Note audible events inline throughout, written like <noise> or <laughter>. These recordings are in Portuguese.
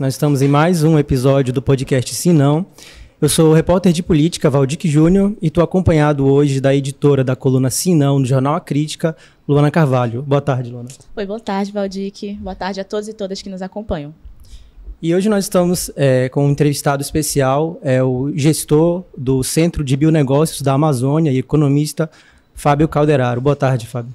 Nós estamos em mais um episódio do podcast Sim Não. Eu sou o repórter de política Valdir Júnior e estou acompanhado hoje da editora da coluna Sim Não, do jornal A Crítica, Luana Carvalho. Boa tarde, Luana. Oi, boa tarde, Valdir. Boa tarde a todos e todas que nos acompanham. E hoje nós estamos é, com um entrevistado especial, é o gestor do Centro de Bionegócios da Amazônia e economista Fábio Calderaro. Boa tarde, Fábio.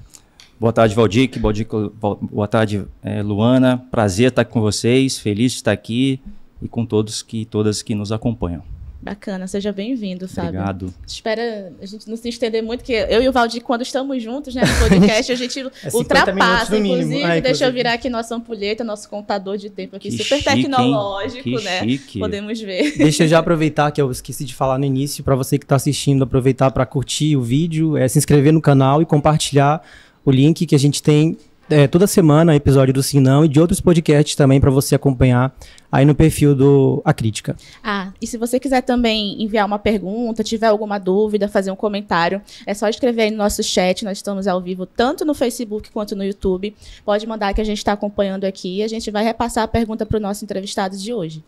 Boa tarde, Valdir. Boa tarde, é, Luana. Prazer estar com vocês. Feliz de estar aqui e com todos que todas que nos acompanham. Bacana, seja bem-vindo, Fábio. Obrigado. Espera a gente não se estender muito, que eu e o Valdir, quando estamos juntos né, no podcast, a gente <laughs> é ultrapassa. Inclusive, ah, deixa eu virar aqui nossa ampulheta, nosso contador de tempo aqui, que super chique, tecnológico, que né? Chique. Podemos ver. Deixa eu já aproveitar que eu esqueci de falar no início, para você que está assistindo, aproveitar para curtir o vídeo, é, se inscrever no canal e compartilhar o link que a gente tem é, toda semana episódio do Sinão e de outros podcasts também para você acompanhar aí no perfil do A Crítica. Ah, e se você quiser também enviar uma pergunta, tiver alguma dúvida, fazer um comentário, é só escrever aí no nosso chat. Nós estamos ao vivo tanto no Facebook quanto no YouTube. Pode mandar que a gente está acompanhando aqui e a gente vai repassar a pergunta para o nosso entrevistado de hoje.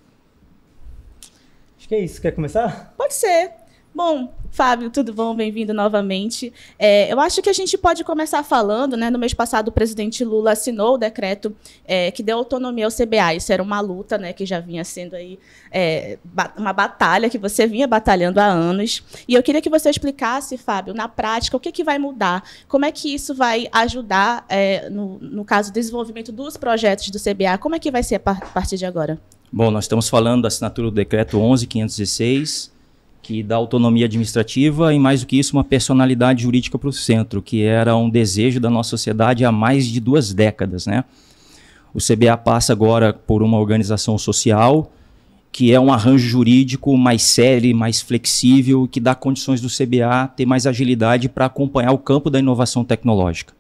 Acho que é isso. Quer começar? Pode ser. Bom, Fábio, tudo bom? Bem-vindo novamente. É, eu acho que a gente pode começar falando, né? No mês passado, o presidente Lula assinou o decreto é, que deu autonomia ao CBA. Isso era uma luta, né? Que já vinha sendo aí é, uma batalha que você vinha batalhando há anos. E eu queria que você explicasse, Fábio, na prática, o que, que vai mudar, como é que isso vai ajudar, é, no, no caso, o desenvolvimento dos projetos do CBA, como é que vai ser a partir de agora? Bom, nós estamos falando da assinatura do decreto 11516 que dá autonomia administrativa e, mais do que isso, uma personalidade jurídica para o centro, que era um desejo da nossa sociedade há mais de duas décadas. Né? O CBA passa agora por uma organização social que é um arranjo jurídico mais sério, mais flexível, que dá condições do CBA ter mais agilidade para acompanhar o campo da inovação tecnológica.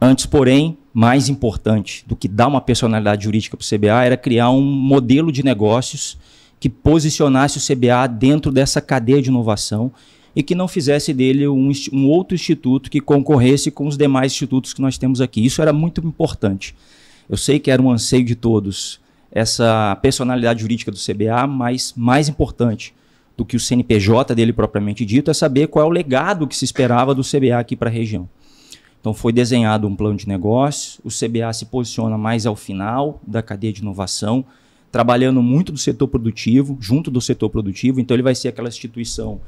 Antes, porém, mais importante do que dar uma personalidade jurídica para o CBA era criar um modelo de negócios que posicionasse o CBA dentro dessa cadeia de inovação e que não fizesse dele um, um, outro instituto que concorresse com os demais institutos que nós temos aqui. Isso era muito importante. Eu sei que era um anseio de todos essa personalidade jurídica do CBA, mas mais importante do que o CNPJ dele propriamente dito é saber qual é o legado que se esperava do CBA aqui para a região. Então foi desenhado um plano de negócio, o CBA se posiciona mais ao final da cadeia de inovação, trabalhando muito do setor produtivo, junto do setor produtivo, então ele vai ser aquela instituição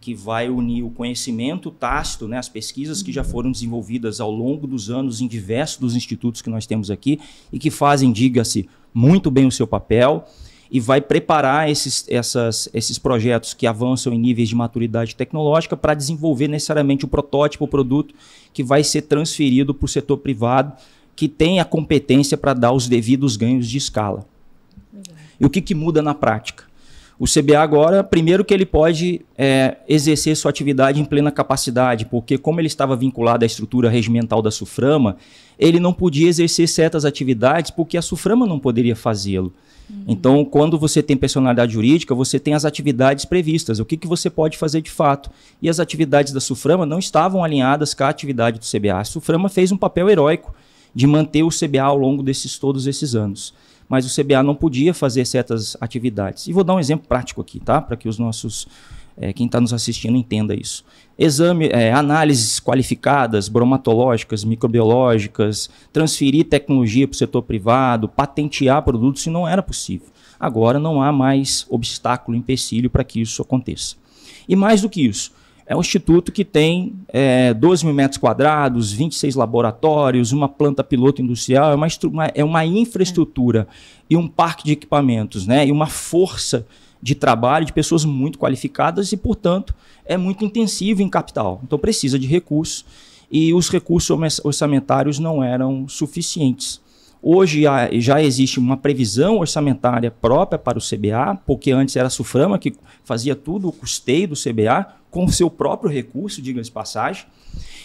que vai unir o conhecimento tácito, né, as pesquisas que já foram desenvolvidas ao longo dos anos em diversos dos institutos que nós temos aqui e que fazem, diga-se, muito bem o seu papel e vai preparar esses, essas, esses projetos que avançam em níveis de maturidade tecnológica para desenvolver necessariamente o protótipo, o produto que vai ser transferido para o setor privado, que tem a competência para dar os devidos ganhos de escala. E o que, que muda na prática? O CBA agora, primeiro que ele pode é, exercer sua atividade em plena capacidade, porque como ele estava vinculado à estrutura regimental da SUFRAMA, ele não podia exercer certas atividades porque a SUFRAMA não poderia fazê-lo. Uhum. Então, quando você tem personalidade jurídica, você tem as atividades previstas, o que, que você pode fazer de fato. E as atividades da SUFRAMA não estavam alinhadas com a atividade do CBA. A SUFRAMA fez um papel heróico de manter o CBA ao longo desses todos esses anos mas o CBA não podia fazer certas atividades. E vou dar um exemplo prático aqui, tá? Para que os nossos, é, quem está nos assistindo entenda isso. Exame, é, análises qualificadas, bromatológicas, microbiológicas, transferir tecnologia para o setor privado, patentear produtos, isso não era possível. Agora não há mais obstáculo, empecilho para que isso aconteça. E mais do que isso, é um instituto que tem é, 12 mil metros quadrados, 26 laboratórios, uma planta piloto industrial, é uma, é uma infraestrutura e um parque de equipamentos, né? E uma força de trabalho de pessoas muito qualificadas e, portanto, é muito intensivo em capital. Então precisa de recursos e os recursos orçamentários não eram suficientes. Hoje já existe uma previsão orçamentária própria para o CBA, porque antes era a Suframa que fazia tudo o custeio do CBA com o seu próprio recurso, diga-se passagem.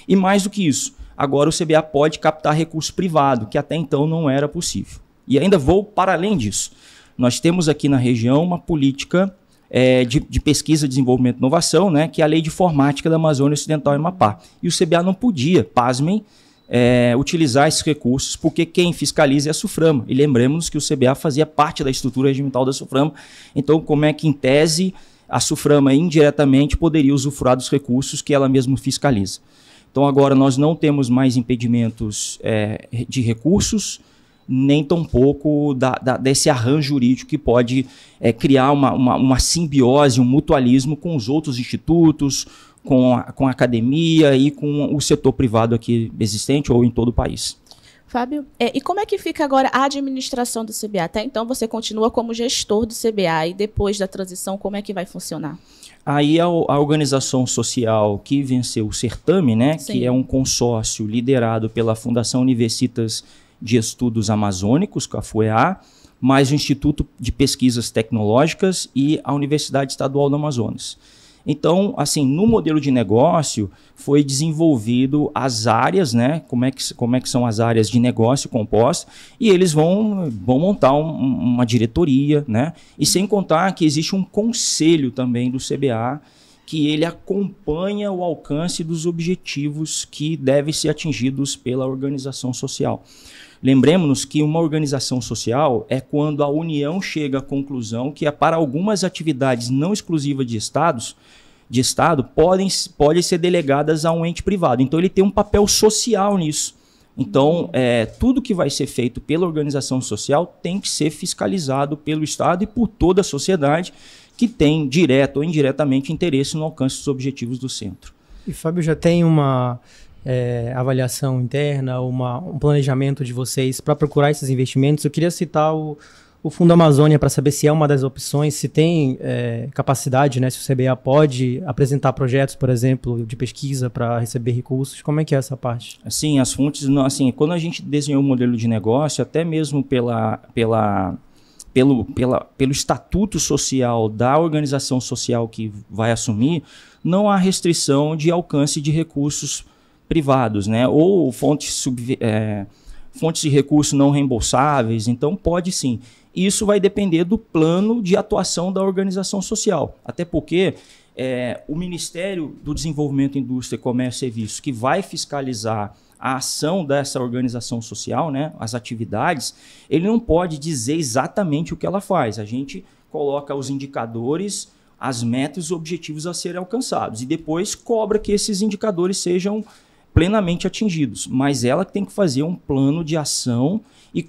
E mais do que isso, agora o CBA pode captar recurso privado, que até então não era possível. E ainda vou para além disso. Nós temos aqui na região uma política é, de, de, pesquisa, desenvolvimento e inovação, né, que é a Lei de Informática da Amazônia Ocidental e Amapá. E o CBA não podia, pasmem, é, utilizar esses recursos, porque quem fiscaliza é a SUFRAMA. E lembremos que o CBA fazia parte da estrutura regimental da SUFRAMA. Então, como é que, em tese, a SUFRAMA indiretamente poderia usufruir dos recursos que ela mesma fiscaliza? Então, agora nós não temos mais impedimentos é, de recursos, nem tampouco da, da, desse arranjo jurídico que pode é, criar uma, uma, uma simbiose, um mutualismo com os outros institutos, com a, com a academia e com o setor privado aqui existente ou em todo o país. Fábio, é, e como é que fica agora a administração do CBA? Até então você continua como gestor do CBA e depois da transição, como é que vai funcionar? Aí a, a organização social que venceu o certame, né, que é um consórcio liderado pela Fundação Universitas de Estudos Amazônicos, com a FUEA, mais o Instituto de Pesquisas Tecnológicas e a Universidade Estadual do Amazonas. Então, assim, no modelo de negócio foi desenvolvido as áreas, né? Como é que, como é que são as áreas de negócio compostas, e eles vão, vão montar um, uma diretoria, né? E sem contar que existe um conselho também do CBA que ele acompanha o alcance dos objetivos que devem ser atingidos pela organização social. Lembremos-nos que uma organização social é quando a União chega à conclusão que, é para algumas atividades não exclusivas de estados, de Estado, podem, podem ser delegadas a um ente privado. Então, ele tem um papel social nisso. Então, é, tudo que vai ser feito pela organização social tem que ser fiscalizado pelo Estado e por toda a sociedade que tem, direto ou indiretamente, interesse no alcance dos objetivos do centro. E, Fábio, já tem uma é, avaliação interna, uma, um planejamento de vocês para procurar esses investimentos. Eu queria citar o, o Fundo Amazônia para saber se é uma das opções, se tem é, capacidade, né, se o CBA pode apresentar projetos, por exemplo, de pesquisa para receber recursos. Como é que é essa parte? Sim, as fontes, assim, quando a gente desenhou o modelo de negócio, até mesmo pela, pela, pelo, pela, pelo estatuto social da organização social que vai assumir, não há restrição de alcance de recursos privados, né? Ou fontes, sub, é, fontes de recursos não reembolsáveis. Então, pode sim. Isso vai depender do plano de atuação da organização social. Até porque é, o Ministério do Desenvolvimento, Indústria, Comércio e Serviços, que vai fiscalizar a ação dessa organização social, né, as atividades, ele não pode dizer exatamente o que ela faz. A gente coloca os indicadores, as metas e os objetivos a serem alcançados e depois cobra que esses indicadores sejam plenamente atingidos, mas ela tem que fazer um plano de ação e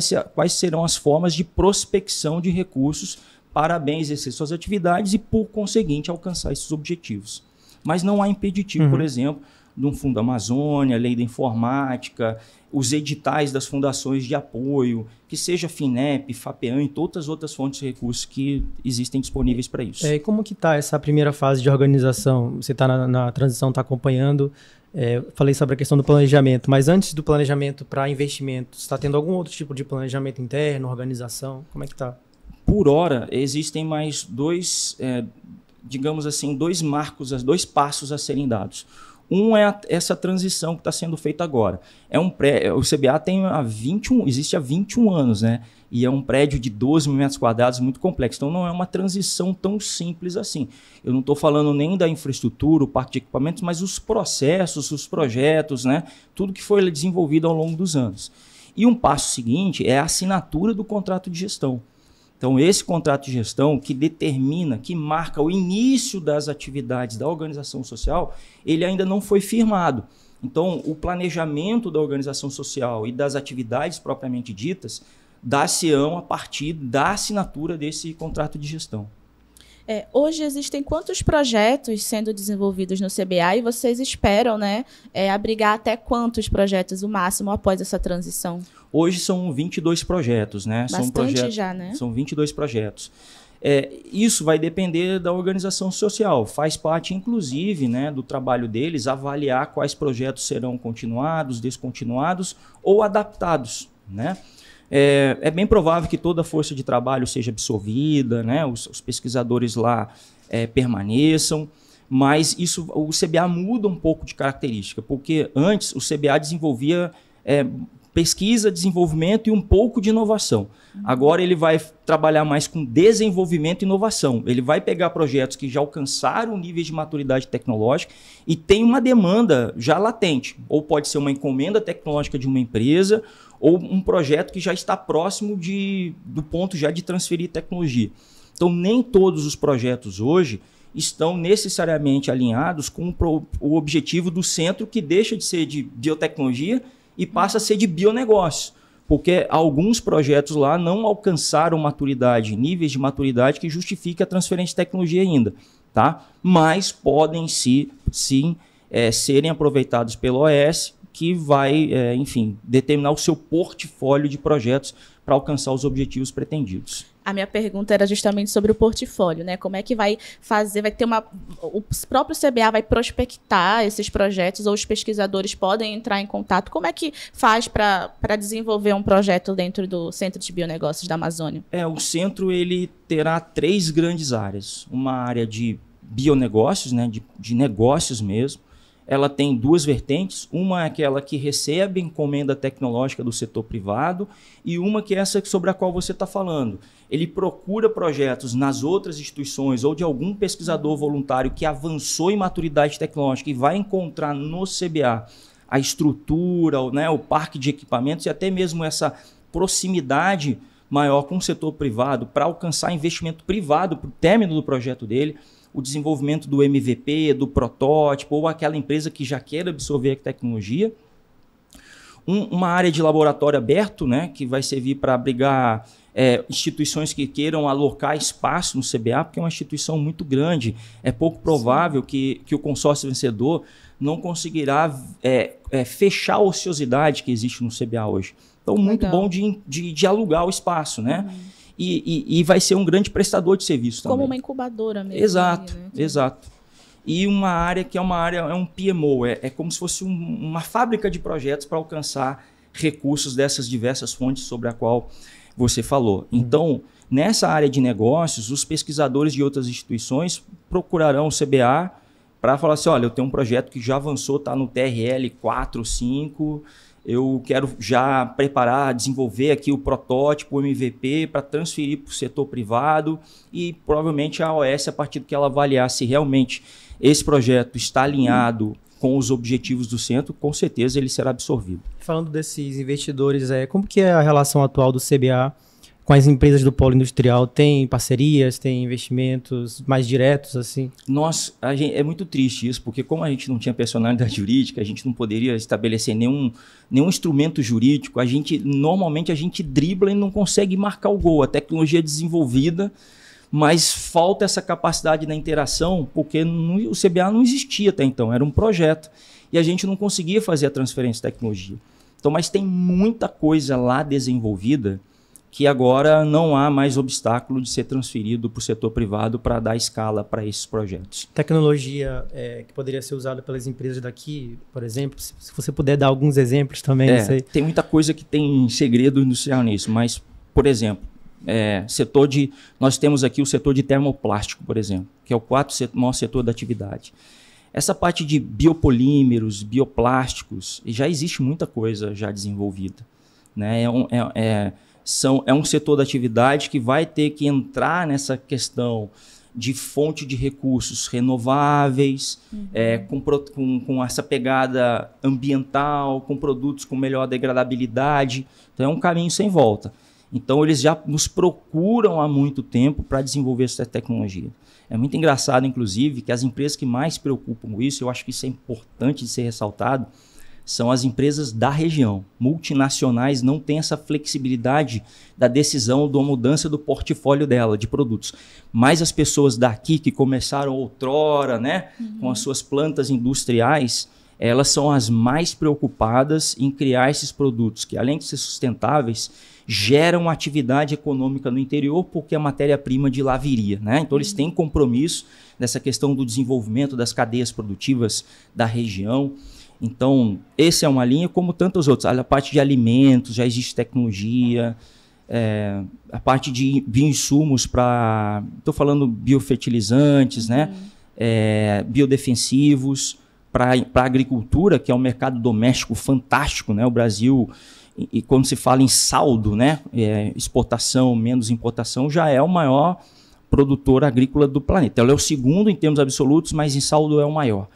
ser, quais serão as formas de prospecção de recursos para bem exercer suas atividades e, por conseguinte, alcançar esses objetivos. Mas não há impeditivo, uhum. por exemplo, de um Fundo Amazônia, Lei da Informática, os editais das fundações de apoio, que seja FINEP, FAPEAN e todas as outras fontes de recursos que existem disponíveis para isso. É, e como que está essa primeira fase de organização? Você está na, na, transição, está acompanhando. É, falei sobre a questão do planejamento, mas antes do planejamento para investimentos, está tendo algum outro tipo de planejamento interno, organização? Como é que está? Por hora, existem mais dois, é, digamos assim, dois marcos, dois passos a serem dados. Um é a, essa transição que está sendo feita agora. É um pré, o CBA tem há 21, existe há 21 anos, né? E é um prédio de 12 mil metros quadrados muito complexo. Então não é uma transição tão simples assim. Eu não estou falando nem da infraestrutura, o parque de equipamentos, mas os processos, os projetos, né? Tudo que foi desenvolvido ao longo dos anos. E um passo seguinte é a assinatura do contrato de gestão. Então, esse contrato de gestão que determina, que marca o início das atividades da organização social, ele ainda não foi firmado. Então, o planejamento da organização social e das atividades propriamente ditas dá-se-ão a partir da assinatura desse contrato de gestão. É, hoje existem quantos projetos sendo desenvolvidos no CBA e vocês esperam né, é, abrigar até quantos projetos o máximo após essa transição? Hoje são 22 projetos, né? Bastante são projetos, já, né? São 22 projetos. É, isso vai depender da organização social. Faz parte, inclusive, né, do trabalho deles avaliar quais projetos serão continuados, descontinuados ou adaptados. Né? É, é, bem provável que toda a força de trabalho seja absorvida, né? os, os pesquisadores lá é, permaneçam, mas isso o CBA muda um pouco de característica, porque antes o CBA desenvolvia é, pesquisa, desenvolvimento e um pouco de inovação. Agora ele vai trabalhar mais com desenvolvimento e inovação. Ele vai pegar projetos que já alcançaram nível de maturidade tecnológica e tem uma demanda já latente. Ou pode ser uma encomenda tecnológica de uma empresa, ou um projeto que já está próximo de, do ponto já de transferir tecnologia. Então, nem todos os projetos hoje estão necessariamente alinhados com o objetivo do centro, que deixa de ser de biotecnologia e passa a ser de bionegócio. Porque alguns projetos lá não alcançaram maturidade, níveis de maturidade que justifiquem a transferência de tecnologia ainda. Tá? Mas podem sim, sim é, serem aproveitados pelo OS, que vai, é, enfim, determinar o seu portfólio de projetos para alcançar os objetivos pretendidos. A minha pergunta era justamente sobre o portfólio, né? Como é que vai fazer, vai ter uma. O próprio CBA vai prospectar esses projetos ou os pesquisadores podem entrar em contato? Como é que faz para desenvolver um projeto dentro do Centro de Bionegócios da Amazônia? É, o centro ele terá três grandes áreas. Uma área de bionegócios, né? de, de negócios mesmo ela tem duas vertentes. Uma é aquela que recebe encomenda tecnológica do setor privado e uma que é essa sobre a qual você está falando. Ele procura projetos nas outras instituições ou de algum pesquisador voluntário que avançou em maturidade tecnológica e vai encontrar no CBA a estrutura, né, o parque de equipamentos e até mesmo essa proximidade maior com o setor privado para alcançar investimento privado para o término do projeto dele o desenvolvimento do MVP, do protótipo, ou aquela empresa que já quer absorver a tecnologia. Um, uma área de laboratório aberto, né, que vai servir para abrigar é, instituições que queiram alocar espaço no CBA, porque é uma instituição muito grande. É pouco provável que, que o consórcio vencedor não conseguirá é, é, fechar a ociosidade que existe no CBA hoje. Então, muito Legal. bom de, de, de, alugar o espaço, né? Uhum e, e, e, vai ser um grande prestador de serviço também. Como uma incubadora mesmo. Exato, né? exato. E uma área que é uma área, é um PMO, é, é como se fosse um, uma fábrica de projetos para alcançar recursos dessas diversas fontes sobre a qual você falou. Uhum. Então, nessa área de negócios, os pesquisadores de outras instituições procurarão o CBA para falar assim, olha, eu tenho um projeto que já avançou, está no TRL 4, 5, eu quero já preparar, desenvolver aqui o protótipo, o MVP, para transferir para o setor privado e provavelmente a OS, a partir do que ela avaliar se realmente esse projeto está alinhado com os objetivos do centro, com certeza ele será absorvido. Falando desses investidores, é, como que é a relação atual do CBA com as empresas do polo industrial? Tem parcerias, tem investimentos mais diretos, assim? Nós, gente, é muito triste isso, porque como a gente não tinha personalidade <laughs> jurídica, a gente não poderia estabelecer nenhum, nenhum instrumento jurídico, a gente, normalmente a gente dribla e não consegue marcar o gol. A tecnologia é desenvolvida, mas falta essa capacidade da interação, porque o CBA não existia até então, era um projeto, e a gente não conseguia fazer a transferência de tecnologia. Então, mas tem muita coisa lá desenvolvida que agora não há mais obstáculo de ser transferido para o setor privado para dar escala para esses projetos. Tecnologia é, que poderia ser usada pelas empresas daqui, por exemplo, se, se você puder dar alguns exemplos também. É, tem muita coisa que tem segredo industrial nisso, mas, por exemplo, é, setor de, nós temos aqui o setor de termoplástico, por exemplo, que é o quarto setor, maior setor da atividade. Essa parte de biopolímeros, bioplásticos, já existe muita coisa já desenvolvida. Né? É, um, é, é são, é um setor da atividade que vai ter que entrar nessa questão de fonte de recursos renováveis, uhum. é, com, com, com, essa pegada ambiental, com produtos com melhor degradabilidade. Então é um caminho sem volta. Então eles já nos procuram há muito tempo para desenvolver essa tecnologia. É muito engraçado, inclusive, que as empresas que mais se preocupam com isso, eu acho que isso é importante de ser ressaltado, são as empresas da região. Multinacionais não têm essa flexibilidade da decisão da mudança do portfólio dela de produtos. Mas as pessoas daqui que começaram outrora, né, uhum. com as suas plantas industriais, elas são as mais preocupadas em criar esses produtos que, além de ser sustentáveis, geram atividade econômica no interior porque a matéria-prima de lá viria. Né? Então, eles têm compromisso nessa questão do desenvolvimento das cadeias produtivas da região. Então, esse é uma linha, como tantas outras. A parte de alimentos, já existe tecnologia. É, a parte de bioinsumos para. Estou falando biofertilizantes, né? uhum. né? É, biodefensivos, para a agricultura, que é um mercado doméstico fantástico, né? O Brasil, e, e quando se fala em saldo, né? É, exportação menos importação, já é o maior produtor agrícola do planeta. Ela é o segundo em termos absolutos, mas em saldo é o maior.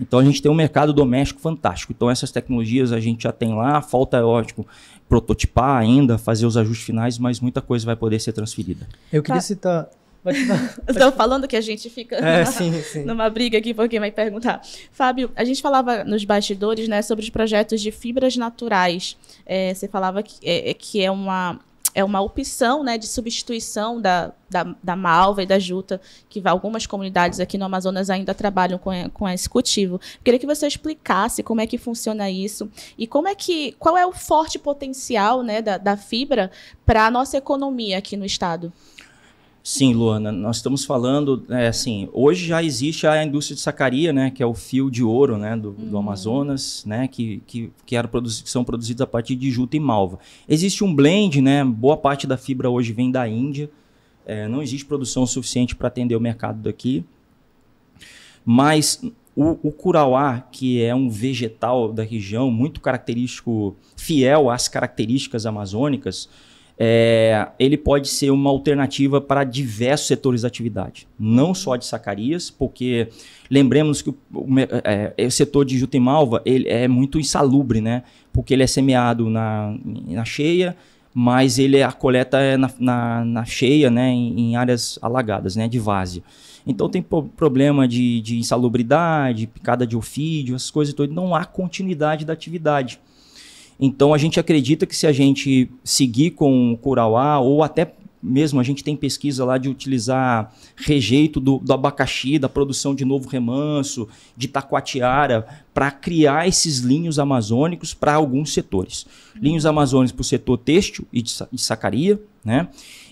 Então a gente tem um mercado doméstico fantástico. Então essas tecnologias a gente já tem lá, falta, é lógico, prototipar ainda, fazer os ajustes finais, mas muita coisa vai poder ser transferida. Eu queria tá. citar <laughs> Estou falando que a gente fica é, numa, sim, sim. numa, briga aqui porque vai perguntar. Fábio, a gente falava nos bastidores né, sobre os projetos de fibras naturais. É, você falava que é, é que é uma, é uma opção né, de substituição da, da, da, malva e da juta, que algumas comunidades aqui no Amazonas ainda trabalham com, com esse cultivo. Queria que você explicasse como é que funciona isso e como é que, qual é o forte potencial né, da, da fibra para a nossa economia aqui no estado. Sim, Luana, nós estamos falando, é, assim, hoje já existe a indústria de sacaria, né, que é o fio de ouro, né, do, uhum. do Amazonas, né, que, que, que, era produzi que são produzidos a partir de juta e malva. Existe um blend, né, boa parte da fibra hoje vem da Índia, é, não existe produção suficiente para atender o mercado daqui, mas o, o curauá, que é um vegetal da região, muito característico, fiel às características amazônicas, é, ele pode ser uma alternativa para diversos setores de atividade, não só de sacarias, porque lembremos que o, é, é, o setor de juta e malva ele é muito insalubre, né? Porque ele é semeado na, na cheia, mas ele a coleta é na, na, na cheia, né? Em, em, áreas alagadas, né? De várzea. Então tem pro, problema de, de insalubridade, picada de ofídio, essas coisas todas. Não há continuidade da atividade. Então a gente acredita que se a gente seguir com o Curauá, ou até mesmo a gente tem pesquisa lá de utilizar rejeito do, do abacaxi, da produção de novo remanso, de taquatiara, para criar esses linhos amazônicos para alguns setores. Linhos amazônicos para o setor têxtil e de, de sacaria, né?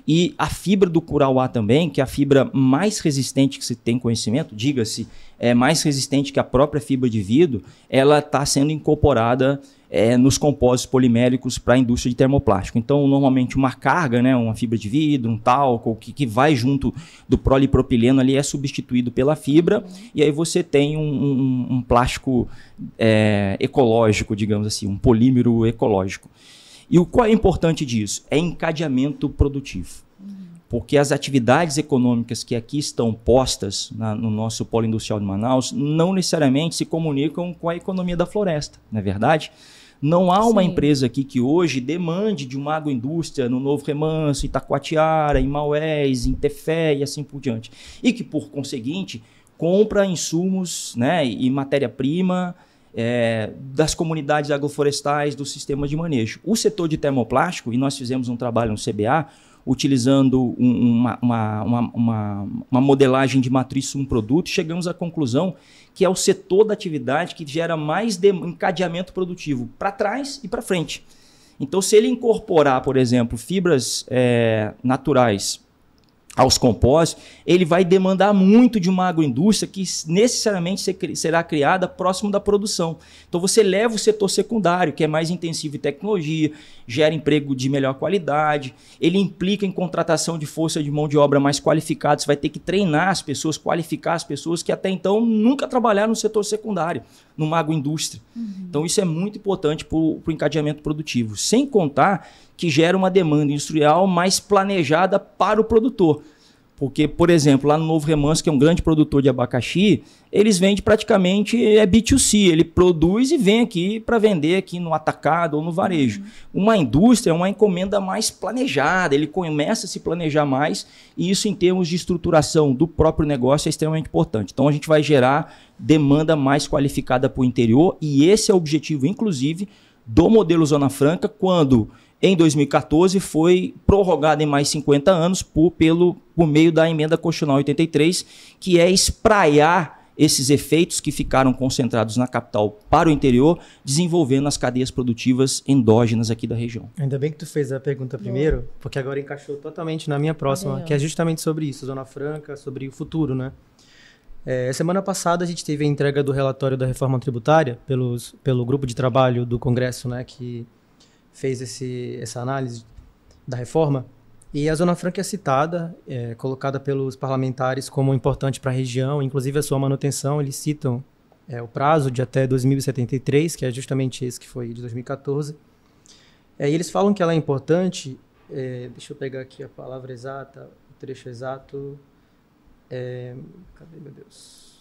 E a fibra do curauá também, que é a fibra mais resistente que se tem conhecimento, diga-se, é mais resistente que a própria fibra de vidro, ela está sendo incorporada é, nos compósitos poliméricos para a indústria de termoplástico. Então, normalmente, uma carga, né, uma fibra de vidro, um talco, que, que vai junto do polipropileno ali, é substituído pela fibra, e aí você tem um, um, um plástico é, ecológico, digamos assim, um polímero ecológico. E o qual é importante disso? É encadeamento produtivo. Porque as atividades econômicas que aqui estão postas na, no nosso polo industrial de Manaus não necessariamente se comunicam com a economia da floresta, não é verdade? Não há uma Sim. empresa aqui que hoje demande de uma agroindústria no Novo Remanso, em Taquatiara, em Maués, em Tefé e assim por diante. E que, por conseguinte, compra insumos né, e matéria-prima é, das comunidades agroflorestais, dos sistemas de manejo. O setor de termoplástico, e nós fizemos um trabalho no CBA, utilizando uma, uma, uma, uma, modelagem de matriz um produto, chegamos à conclusão que é o setor da atividade que gera mais encadeamento produtivo para trás e para frente. Então, se ele incorporar, por exemplo, fibras é, naturais aos compósitos, ele vai demandar muito de uma agroindústria que necessariamente será criada próximo da produção. Então você leva o setor secundário, que é mais intensivo em tecnologia, gera emprego de melhor qualidade, ele implica em contratação de força de mão de obra mais qualificada, você vai ter que treinar as pessoas, qualificar as pessoas que até então nunca trabalharam no setor secundário, numa agroindústria. Uhum. Então isso é muito importante para o encadeamento produtivo, sem contar que gera uma demanda industrial mais planejada para o produtor. Porque, por exemplo, lá no Novo Remanso, que é um grande produtor de abacaxi, eles vendem praticamente é B2C, ele produz e vem aqui para vender aqui no atacado ou no varejo. Uhum. Uma indústria é uma encomenda mais planejada, ele começa a se planejar mais, e isso em termos de estruturação do próprio negócio é extremamente importante. Então a gente vai gerar demanda mais qualificada para o interior, e esse é o objetivo, inclusive, do modelo Zona Franca, quando em 2014 foi prorrogada em mais 50 anos por, pelo, por meio da emenda constitucional 83, que é espraiar esses efeitos que ficaram concentrados na capital para o interior, desenvolvendo as cadeias produtivas endógenas aqui da região. Ainda bem que tu fez a pergunta primeiro, porque agora encaixou totalmente na minha próxima, que é justamente sobre isso, Zona Franca, sobre o futuro, né? É, semana passada a gente teve a entrega do relatório da reforma tributária pelos, pelo grupo de trabalho do Congresso, né, que fez esse, essa análise da reforma. E a Zona Franca é citada, é, colocada pelos parlamentares como importante para a região, inclusive a sua manutenção. Eles citam é, o prazo de até 2073, que é justamente esse que foi de 2014. É, e eles falam que ela é importante. É, deixa eu pegar aqui a palavra exata, o trecho exato. É, cadê, meu Deus?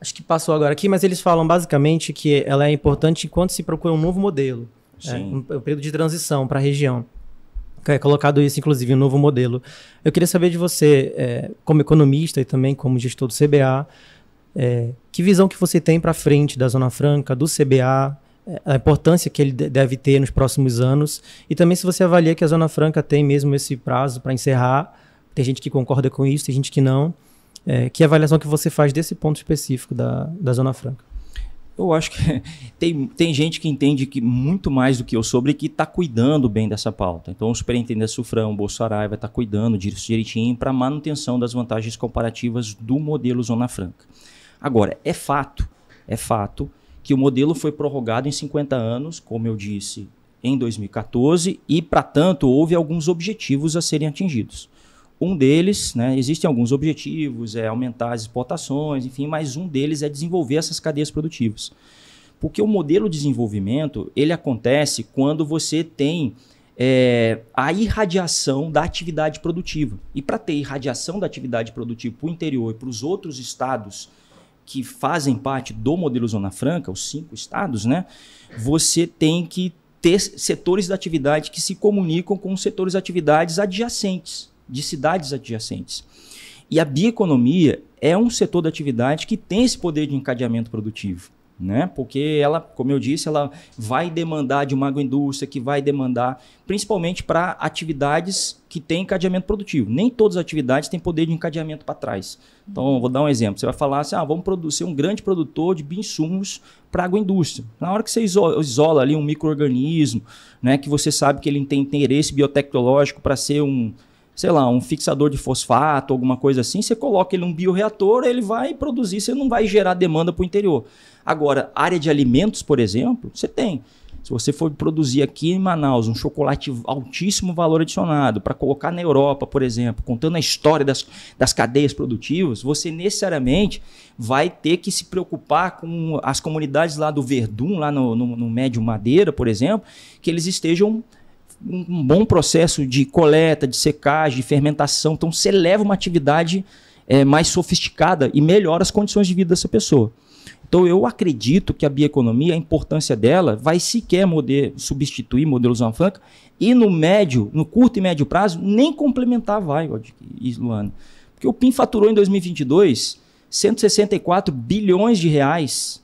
Acho que passou agora aqui, mas eles falam basicamente que ela é importante enquanto se procura um novo modelo. É, um, um período de transição para a região. É colocado isso, inclusive, um novo modelo. Eu queria saber de você, é, como economista e também como gestor do CBA, é, que visão que você tem para frente da Zona Franca, do CBA, é, a importância que ele deve ter nos próximos anos e também se você avalia que a Zona Franca tem mesmo esse prazo para encerrar. Tem gente que concorda com isso, tem gente que não. É, que avaliação que você faz desse ponto específico da, da Zona Franca? Eu acho que <laughs> tem, tem gente que entende que muito mais do que eu sobre que está cuidando bem dessa pauta. Então, o superintendente Sufrão, Bolsonaro, vai estar tá cuidando disso direitinho para manutenção das vantagens comparativas do modelo Zona Franca. Agora, é fato, é fato que o modelo foi prorrogado em 50 anos, como eu disse, em 2014, e, para tanto, houve alguns objetivos a serem atingidos. Um deles, né, existem alguns objetivos, é aumentar as exportações, enfim, mas um deles é desenvolver essas cadeias produtivas. Porque o modelo de desenvolvimento, ele acontece quando você tem é, a irradiação da atividade produtiva. E para ter irradiação da atividade produtiva para o interior e para os outros estados que fazem parte do modelo Zona Franca, os cinco estados, né, você tem que ter setores da atividade que se comunicam com setores de atividades adjacentes de cidades adjacentes. E a bioeconomia é um setor da atividade que tem esse poder de encadeamento produtivo. Né? Porque ela, como eu disse, ela vai demandar de uma agroindústria que vai demandar principalmente para atividades que têm encadeamento produtivo. Nem todas as atividades têm poder de encadeamento para trás. Então, vou dar um exemplo. Você vai falar assim: ah, vamos produzir um grande produtor de bioinsumos para a agroindústria. Na hora que você isola, isola ali um microorganismo, né, que você sabe que ele tem interesse biotecnológico para ser um sei lá, um fixador de fosfato, alguma coisa assim, você coloca ele num bioreator, ele vai produzir, você não vai gerar demanda para o interior. Agora, área de alimentos, por exemplo, você tem. Se você for produzir aqui em Manaus um chocolate altíssimo valor adicionado para colocar na Europa, por exemplo, contando a história das, das cadeias produtivas, você necessariamente vai ter que se preocupar com as comunidades lá do Verdun, lá no, no, no Médio Madeira, por exemplo, que eles estejam um bom processo de coleta, de secagem, de fermentação. Então, você leva uma atividade é, mais sofisticada e melhora as condições de vida dessa pessoa. Então, eu acredito que a bioeconomia, a importância dela, vai sequer substituir modelos Zona Franca e no médio, no curto e médio prazo, nem complementar vai, Luana. Porque o PIN faturou em 2022 164 bilhões de reais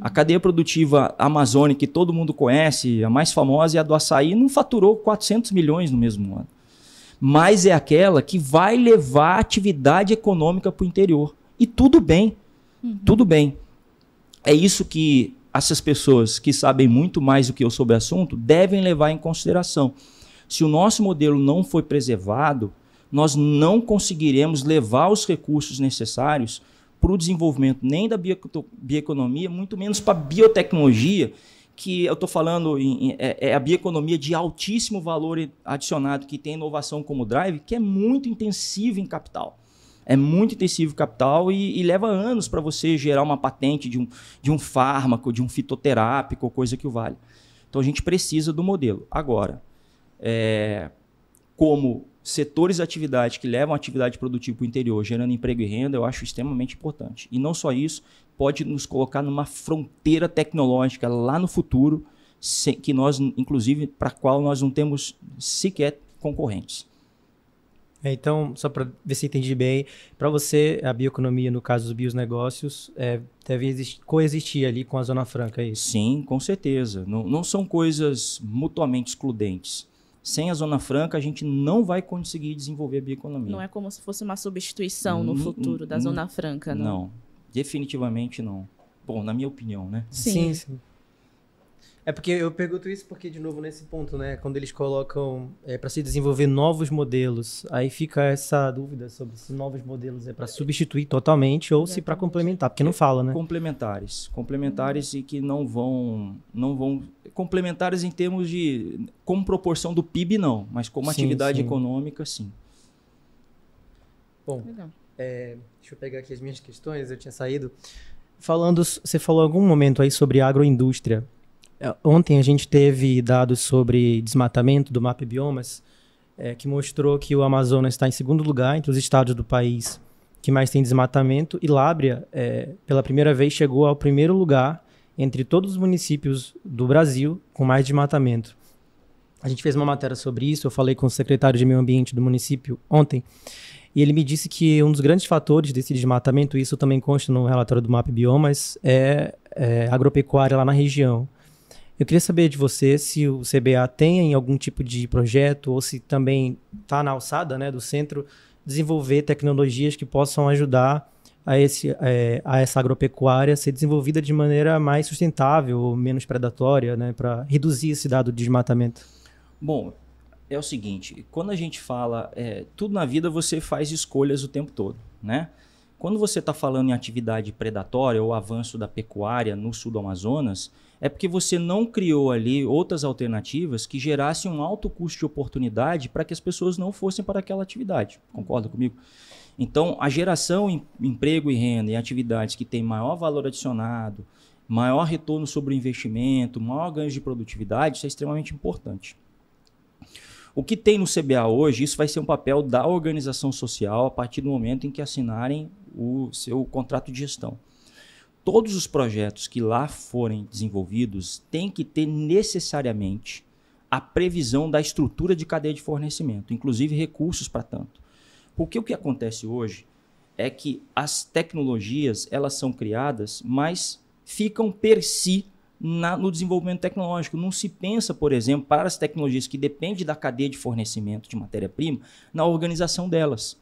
a cadeia produtiva amazônica que todo mundo conhece, a mais famosa é a do açaí, não faturou 400 milhões no mesmo ano. Mas é aquela que vai levar a atividade econômica para o interior. E tudo bem, uhum. tudo bem. É isso que essas pessoas que sabem muito mais do que eu sobre o assunto devem levar em consideração. Se o nosso modelo não foi preservado, nós não conseguiremos levar os recursos necessários para o desenvolvimento nem da bioeconomia, muito menos para a biotecnologia, que eu estou falando em, é, é, a bioeconomia de altíssimo valor adicionado, que tem inovação como drive, que é muito intensivo em capital. É muito intensivo em capital e, e leva anos para você gerar uma patente de um, de um fármaco, de um fitoterápico, coisa que o vale. Então a gente precisa do modelo. Agora, é, como setores de atividade que levam a atividade produtiva para o interior, gerando emprego e renda, eu acho extremamente importante. E não só isso, pode nos colocar numa fronteira tecnológica lá no futuro, que nós, inclusive, para a qual nós não temos sequer concorrentes. É, então, só para ver se entendi bem, para você, a bioeconomia, no caso dos bionegócios, é, deve existir, coexistir ali com a Zona Franca, é isso? Sim, com certeza. Não, não são coisas mutuamente excludentes sem a Zona Franca, a gente não vai conseguir desenvolver a bioeconomia. Não é como se fosse uma substituição no futuro da Zona Franca, não? Não, definitivamente não. Bom, na minha opinião, né? Sim, sim. sim. É porque eu pergunto isso porque, de novo, nesse ponto, né? Quando eles colocam é, para se desenvolver novos modelos, aí fica essa dúvida sobre se novos modelos é para substituir totalmente ou se para complementar, porque não fala, né? Complementares. Complementares e que não vão. não vão Complementares em termos de. como proporção do PIB, não, mas como sim, atividade sim. econômica, sim. Bom, é, deixa eu pegar aqui as minhas questões, eu tinha saído. Falando, você falou em algum momento aí sobre agroindústria. É, ontem a gente teve dados sobre desmatamento do Map Biomas, é, que mostrou que o Amazonas está em segundo lugar entre os estados do país que mais tem desmatamento, e Lábrea, é, pela primeira vez, chegou ao primeiro lugar entre todos os municípios do Brasil com mais desmatamento. A gente fez uma matéria sobre isso, eu falei com o secretário de Meio Ambiente do município ontem, e ele me disse que um dos grandes fatores desse desmatamento, isso também consta no relatório do MAP Biomas, é, é agropecuária lá na região. Eu queria saber de você se o CBA tem algum tipo de projeto ou se também está na alçada né, do centro desenvolver tecnologias que possam ajudar a, esse, é, a essa agropecuária ser desenvolvida de maneira mais sustentável, menos predatória, né, para reduzir esse dado de desmatamento. Bom, é o seguinte, quando a gente fala, é, tudo na vida você faz escolhas o tempo todo, né? Quando você está falando em atividade predatória ou avanço da pecuária no sul do Amazonas, é porque você não criou ali outras alternativas que gerassem um alto custo de oportunidade para que as pessoas não fossem para aquela atividade. Concorda comigo? Então, a geração em emprego e renda em atividades que têm maior valor adicionado, maior retorno sobre o investimento, maior ganho de produtividade, isso é extremamente importante. O que tem no CBA hoje, isso vai ser um papel da organização social a partir do momento em que assinarem o seu contrato de gestão. Todos os projetos que lá forem desenvolvidos têm que ter necessariamente a previsão da estrutura de cadeia de fornecimento, inclusive recursos para tanto. Porque o que acontece hoje é que as tecnologias elas são criadas, mas ficam per si na, no desenvolvimento tecnológico. Não se pensa, por exemplo, para as tecnologias que dependem da cadeia de fornecimento de matéria-prima, na organização delas.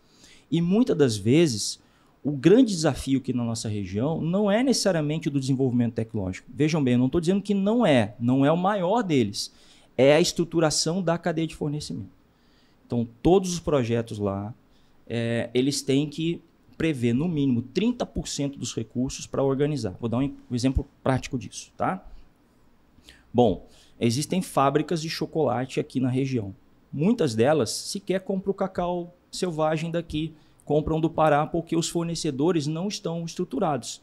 E muitas das vezes, o grande desafio aqui na nossa região não é necessariamente o do desenvolvimento tecnológico. Vejam bem, eu não estou dizendo que não é, não é o maior deles. É a estruturação da cadeia de fornecimento. Então, todos os projetos lá, é, eles têm que prevê no mínimo 30% dos recursos para organizar. Vou dar um exemplo prático disso, tá? Bom, existem fábricas de chocolate aqui na região. Muitas delas sequer compram o cacau selvagem daqui, compram do Pará porque os fornecedores não estão estruturados.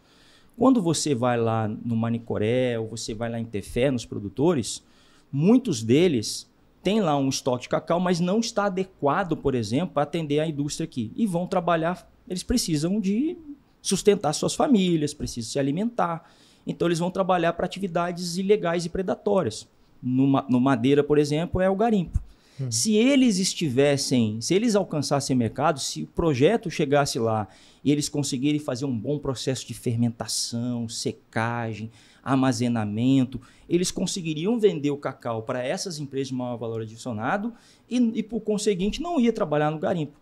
Quando você vai lá no Manicoré ou você vai lá em Tefé, nos produtores, muitos deles têm lá um estoque de cacau, mas não está adequado, por exemplo, para atender a indústria aqui. E vão trabalhar eles precisam de sustentar suas famílias, precisam se alimentar. Então eles vão trabalhar para atividades ilegais e predatórias. No, no Madeira, por exemplo, é o garimpo. Hum. Se eles estivessem, se eles alcançassem mercado, se o projeto chegasse lá e eles conseguirem fazer um bom processo de fermentação, secagem, armazenamento, eles conseguiriam vender o cacau para essas empresas de maior valor adicionado e, e, por conseguinte, não ia trabalhar no garimpo.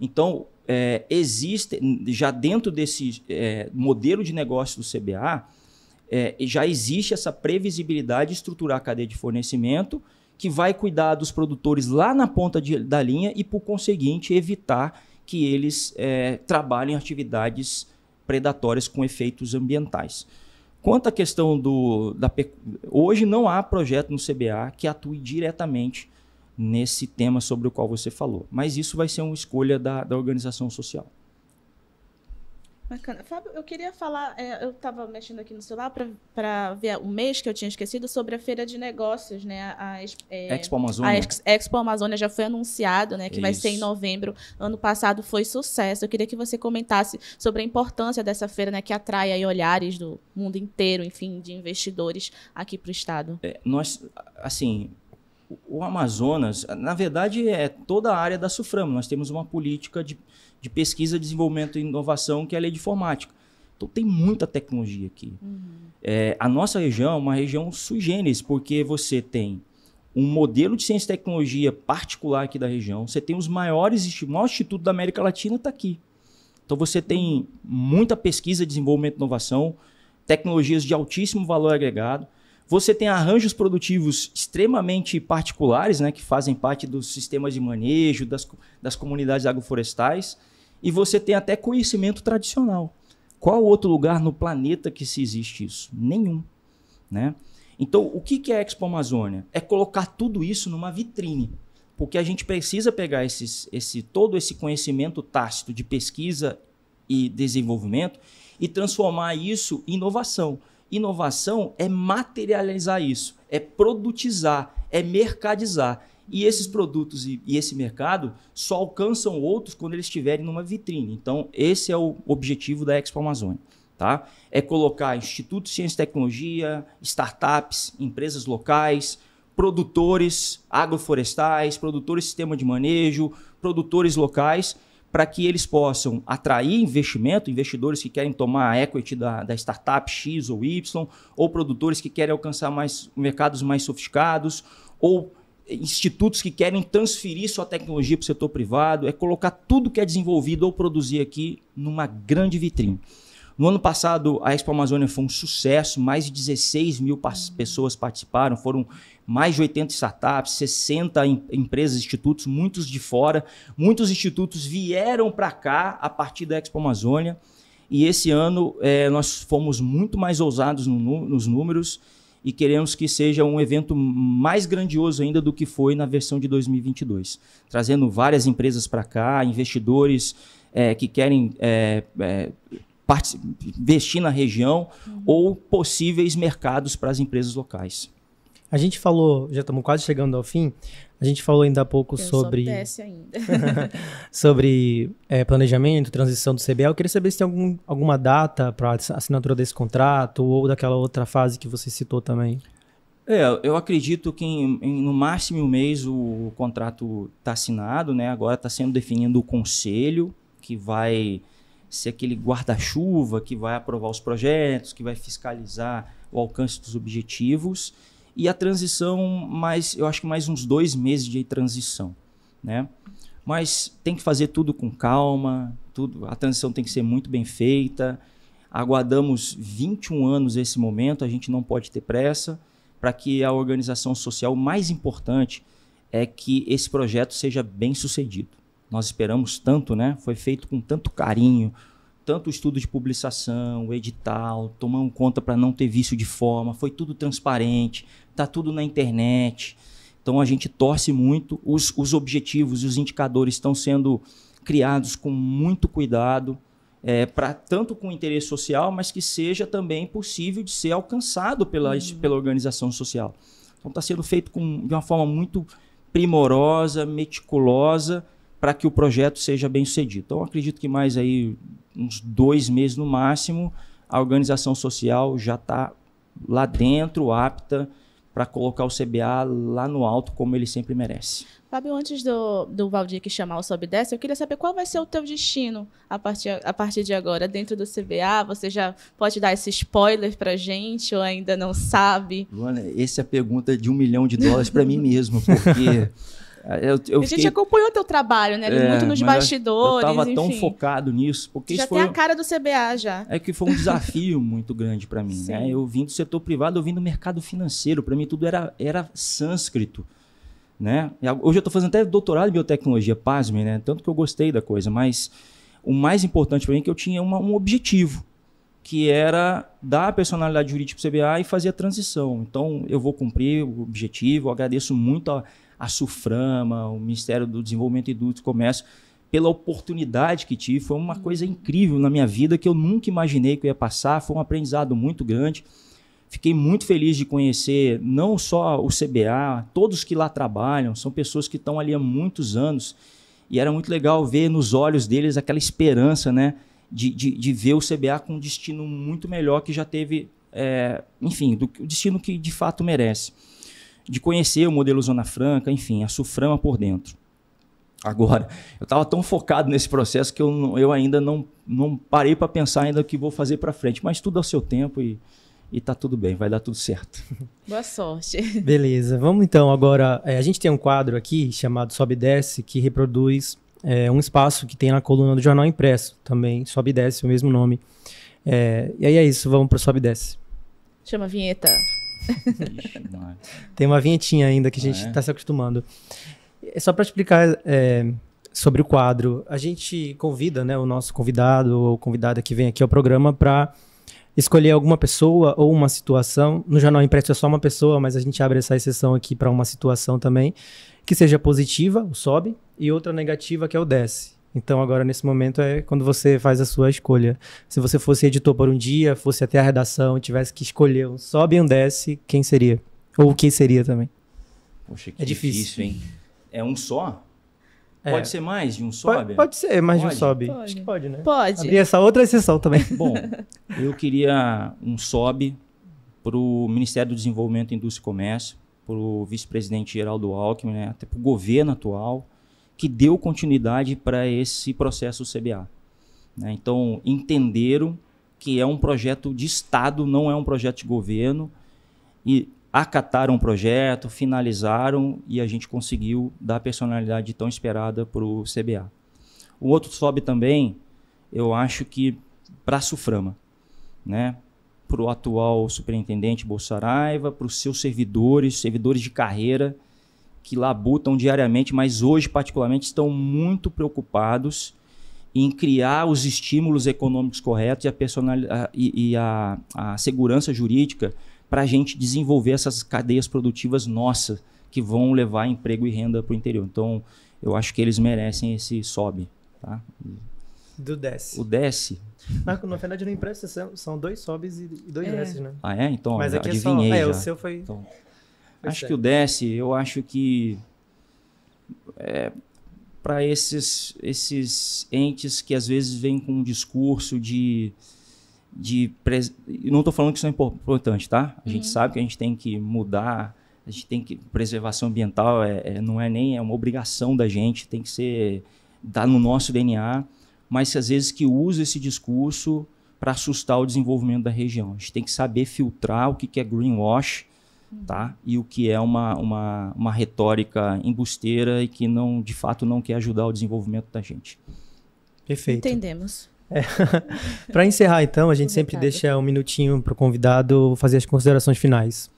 Então, é, existe, já dentro desse é, modelo de negócio do CBA, é, já existe essa previsibilidade de estruturar a cadeia de fornecimento que vai cuidar dos produtores lá na ponta de, da linha e, por conseguinte, evitar que eles é, trabalhem atividades predatórias com efeitos ambientais. Quanto à questão do. Da, hoje não há projeto no CBA que atue diretamente nesse tema sobre o qual você falou. Mas isso vai ser uma escolha da, da organização social. Bacana. Fábio, eu queria falar, é, eu estava mexendo aqui no celular para ver o mês que eu tinha esquecido sobre a feira de negócios, né? A, é, Expo Amazônia. A Ex, Expo Amazônia já foi anunciado, né? Que Isso. vai ser em novembro. Ano passado foi sucesso. Eu queria que você comentasse sobre a importância dessa feira, né? Que atrai aí olhares do mundo inteiro, enfim, de investidores aqui para o estado. É, nós, assim, o Amazonas, na verdade, é toda a área da SUFRAM. Nós temos uma política de, de pesquisa, desenvolvimento e inovação, que é a lei de informática. Então, tem muita tecnologia aqui. Uhum. É, a nossa região é uma região sui generis, porque você tem um modelo de ciência e tecnologia particular aqui da região, você tem os maiores, o maior instituto da América Latina está aqui. Então, você tem muita pesquisa, desenvolvimento e inovação, tecnologias de altíssimo valor agregado. Você tem arranjos produtivos extremamente particulares, né, que fazem parte dos sistemas de manejo, das, das comunidades agroflorestais, e você tem até conhecimento tradicional. Qual outro lugar no planeta que se existe isso? Nenhum. Né? Então, o que é a Expo Amazônia? É colocar tudo isso numa vitrine. Porque a gente precisa pegar esses, esse, todo esse conhecimento tácito de pesquisa e desenvolvimento e transformar isso em inovação. Inovação é materializar isso, é produtizar, é mercadizar. E esses produtos e, e, esse mercado só alcançam outros quando eles estiverem numa vitrine. Então, esse é o objetivo da Expo Amazônia. Tá? É colocar institutos de ciência e tecnologia, startups, empresas locais, produtores agroflorestais, produtores de sistema de manejo, produtores locais, para que eles possam atrair investimento, investidores que querem tomar a equity da, da startup X ou Y, ou produtores que querem alcançar mais mercados mais sofisticados, ou institutos que querem transferir sua tecnologia para o setor privado, é colocar tudo que é desenvolvido ou produzir aqui numa grande vitrine. No ano passado, a Expo Amazônia foi um sucesso, mais de 16 mil pessoas participaram, foram mais de 80 startups, 60 em empresas, institutos, muitos de fora. Muitos institutos vieram para cá a partir da Expo Amazônia. E esse ano é, nós fomos muito mais ousados no, nos números e queremos que seja um evento mais grandioso ainda do que foi na versão de 2022, trazendo várias empresas para cá, investidores é, que querem é, é investir na região uhum. ou possíveis mercados para as empresas locais. A gente falou, já estamos quase chegando ao fim, a gente falou ainda há pouco Eu sobre. ainda. <laughs> <laughs> sobre é, planejamento, transição do CBA. Eu queria saber se tem algum, alguma data para assinatura desse contrato ou daquela outra fase que você citou também. É, eu acredito que em, em, no máximo um mês o contrato está assinado, né? Agora está sendo definido o conselho que vai ser aquele guarda-chuva que vai aprovar os projetos, que vai fiscalizar o alcance dos objetivos e a transição mais, eu acho que mais uns dois meses de transição, né? Mas tem que fazer tudo com calma, tudo, a transição tem que ser muito bem feita. Aguardamos 21 anos esse momento, a gente não pode ter pressa para que a organização social mais importante é que esse projeto seja bem sucedido nós esperamos tanto, né? Foi feito com tanto carinho, tanto o estudo de publicação, o edital, tomando conta para não ter vício de forma, foi tudo transparente, tá tudo na internet. Então a gente torce muito, os, os objetivos e os indicadores estão sendo criados com muito cuidado, é, para tanto com interesse social, mas que seja também possível de ser alcançado pela, uhum. pela organização social. Então está sendo feito com, de uma forma muito primorosa, meticulosa, para que o projeto seja bem sucedido. Então, acredito que mais aí uns dois meses no máximo, a organização social já está lá dentro, apta para colocar o CBA lá no alto, como ele sempre merece. Fábio, antes do, do Valdir que chamar o Sobe Desce, eu queria saber qual vai ser o teu destino a partir, a partir de agora dentro do CBA. Você já pode dar esse spoiler para gente ou ainda não sabe? Luana, essa é a pergunta de um milhão de dólares para mim mesmo, porque <laughs> Eu, eu a gente acompanhou teu trabalho, né? É, muito nos bastidores. Eu estava tão focado nisso. Porque já isso tem foi, a cara do CBA já. É que foi um desafio <laughs> muito grande para mim. Né? Eu vim do setor privado, eu vim do mercado financeiro. Para mim tudo era, era sânscrito. Né? Hoje eu estou fazendo até doutorado em biotecnologia, pasme, né? Tanto que eu gostei da coisa, mas o mais importante para mim é que eu tinha uma, um objetivo, que era dar a personalidade jurídica para o CBA e fazer a transição. Então eu vou cumprir o objetivo, eu agradeço muito a a Suframa, o Ministério do Desenvolvimento e do Comércio, pela oportunidade que tive. Foi uma coisa incrível na minha vida que eu nunca imaginei que eu ia passar. Foi um aprendizado muito grande. Fiquei muito feliz de conhecer não só o CBA, todos que lá trabalham, são pessoas que estão ali há muitos anos. E era muito legal ver nos olhos deles aquela esperança, né? De, de, de ver o CBA com um destino muito melhor que já teve, é, enfim, do, o destino que de fato merece de conhecer o modelo Zona Franca, enfim, a Suframa por dentro. Agora, eu estava tão focado nesse processo que eu, eu ainda não, não parei para pensar ainda o que vou fazer para frente, mas tudo ao seu tempo e, e tá tudo bem, vai dar tudo certo. <laughs> Boa sorte. Beleza, vamos então agora. É, a gente tem um quadro aqui chamado Sobe e Desce que reproduz é, um espaço que tem na coluna do Jornal Impresso também, Sobe e Desce, o mesmo nome. É, e aí é isso, vamos para o Sobe e Desce. Chama a vinheta. Tem uma vinhetinha ainda que a gente está ah, é? se acostumando. É só para explicar é, sobre o quadro. A gente convida né, o nosso convidado ou convidada que vem aqui ao programa para escolher alguma pessoa ou uma situação. No Jornal Impresso é só uma pessoa, mas a gente abre essa exceção aqui para uma situação também que seja positiva, o sobe, e outra negativa, que é o desce. Então agora nesse momento é quando você faz a sua escolha. Se você fosse editor por um dia, fosse até a redação, tivesse que escolher um sobe e um desce, quem seria? Ou o que seria também? Poxa, que é difícil. difícil, hein? É um só? É. Pode ser mais de um sobe? Pode, pode ser mais pode? de um sobe. Pode. Acho que pode, né? Pode. Abrir essa outra exceção também. <laughs> Bom, eu queria um sobe para o Ministério do Desenvolvimento, Indústria e Comércio, para o vice-presidente Geraldo Alckmin, né, até para o governo atual, que deu continuidade para esse processo CBA. Né? Então, entenderam que é um projeto de Estado, não é um projeto de governo, e acataram o projeto, finalizaram e a gente conseguiu dar a personalidade tão esperada para o CBA. O outro sobe também, eu acho que para a Suframa, né? para o atual superintendente Bolsaraiva, para os seus servidores, servidores de carreira, que labutam diariamente, mas hoje, particularmente, estão muito preocupados em criar os estímulos econômicos corretos e a, personal, e, e a, a segurança jurídica para a gente desenvolver essas cadeias produtivas nossas que vão levar emprego e renda para o interior. Então, eu acho que eles merecem esse sobe. Tá? Do desce. O desce. Mas, na verdade, no impresso são, dois sobes e dois é. desces, né? Ah, é? Então, Mas aqui adivinhei é, só, é, o seu foi... Então, acho certo. que o desce, eu acho que... É, para esses, esses entes que às vezes vêm com um discurso de de pres... não estou falando que isso é importante, tá? A uhum. gente sabe que a gente tem que mudar, a gente tem que preservação ambiental é, é, não é nem é uma obrigação da gente, tem que ser tá no nosso DNA, mas às vezes que usa esse discurso para assustar o desenvolvimento da região. A gente tem que saber filtrar o que, que é greenwash. Tá? E o que é uma, uma, uma retórica embusteira e que não, de fato, não quer ajudar o desenvolvimento da gente. Perfeito. Entendemos. É. <laughs> para encerrar, então, a gente sempre deixa um minutinho para o convidado fazer as considerações finais.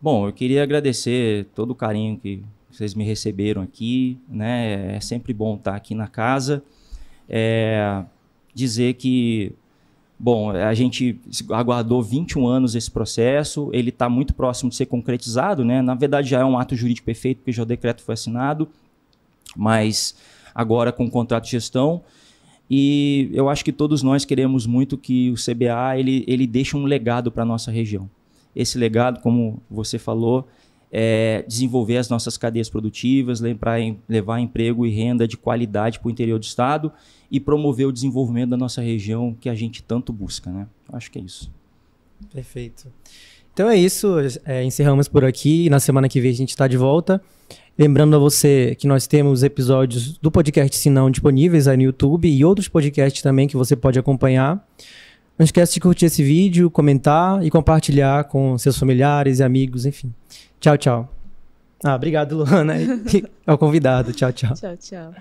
Bom, eu queria agradecer todo o carinho que vocês me receberam aqui, né? É sempre bom estar aqui na casa. É, dizer que, bom, a gente aguardou 21 anos esse processo, ele está muito próximo de ser concretizado, né? Na verdade, já é um ato jurídico perfeito, porque já o decreto foi assinado, mas agora com o contrato de gestão. E eu acho que todos nós queremos muito que o CBA ele, ele deixe um legado para a nossa região. Esse legado, como você falou, é desenvolver as nossas cadeias produtivas, levar, levar emprego e renda de qualidade para o interior do estado e promover o desenvolvimento da nossa região que a gente tanto busca. Né? Acho que é isso. Perfeito. Então é isso, é, encerramos por aqui. Na semana que vem a gente está de volta. Lembrando a você que nós temos episódios do podcast Sinão disponíveis aí no YouTube e outros podcasts também que você pode acompanhar. Não esquece de curtir esse vídeo, comentar e compartilhar com seus familiares e amigos, enfim. Tchau, tchau. Ah, obrigado, Luana. <laughs> é o convidado. Tchau, tchau. Tchau, tchau.